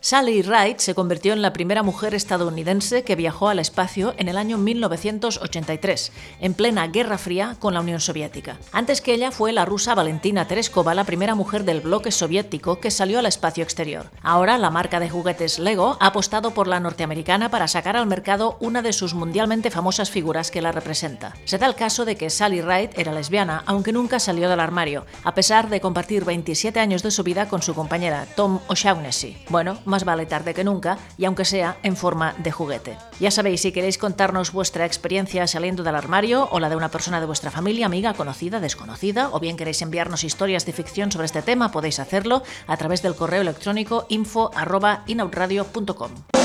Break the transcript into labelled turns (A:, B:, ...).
A: Sally Ride se convirtió en la primera mujer estadounidense que viajó al espacio en el año 1983, en plena Guerra Fría con la Unión Soviética. Antes que ella fue la rusa Valentina Tereskova, la primera mujer del bloque soviético que salió al espacio exterior. Ahora la marca de juguetes Lego ha apostado por la norteamericana para sacar al mercado una de sus mundialmente famosas figuras que la representa. Se da el caso de que Sally Ride era lesbiana, aunque nunca salió del armario, a pesar de compartir 27 años de su vida con su compañera Tom O'Shaughnessy. Bueno, más vale tarde que nunca, y aunque sea en forma de juguete. Ya sabéis, si queréis contarnos vuestra experiencia saliendo del armario o la de una persona de vuestra familia, amiga, conocida, desconocida, o bien queréis enviarnos historias de ficción sobre este tema, podéis hacerlo a través del correo electrónico info.inautradio.com.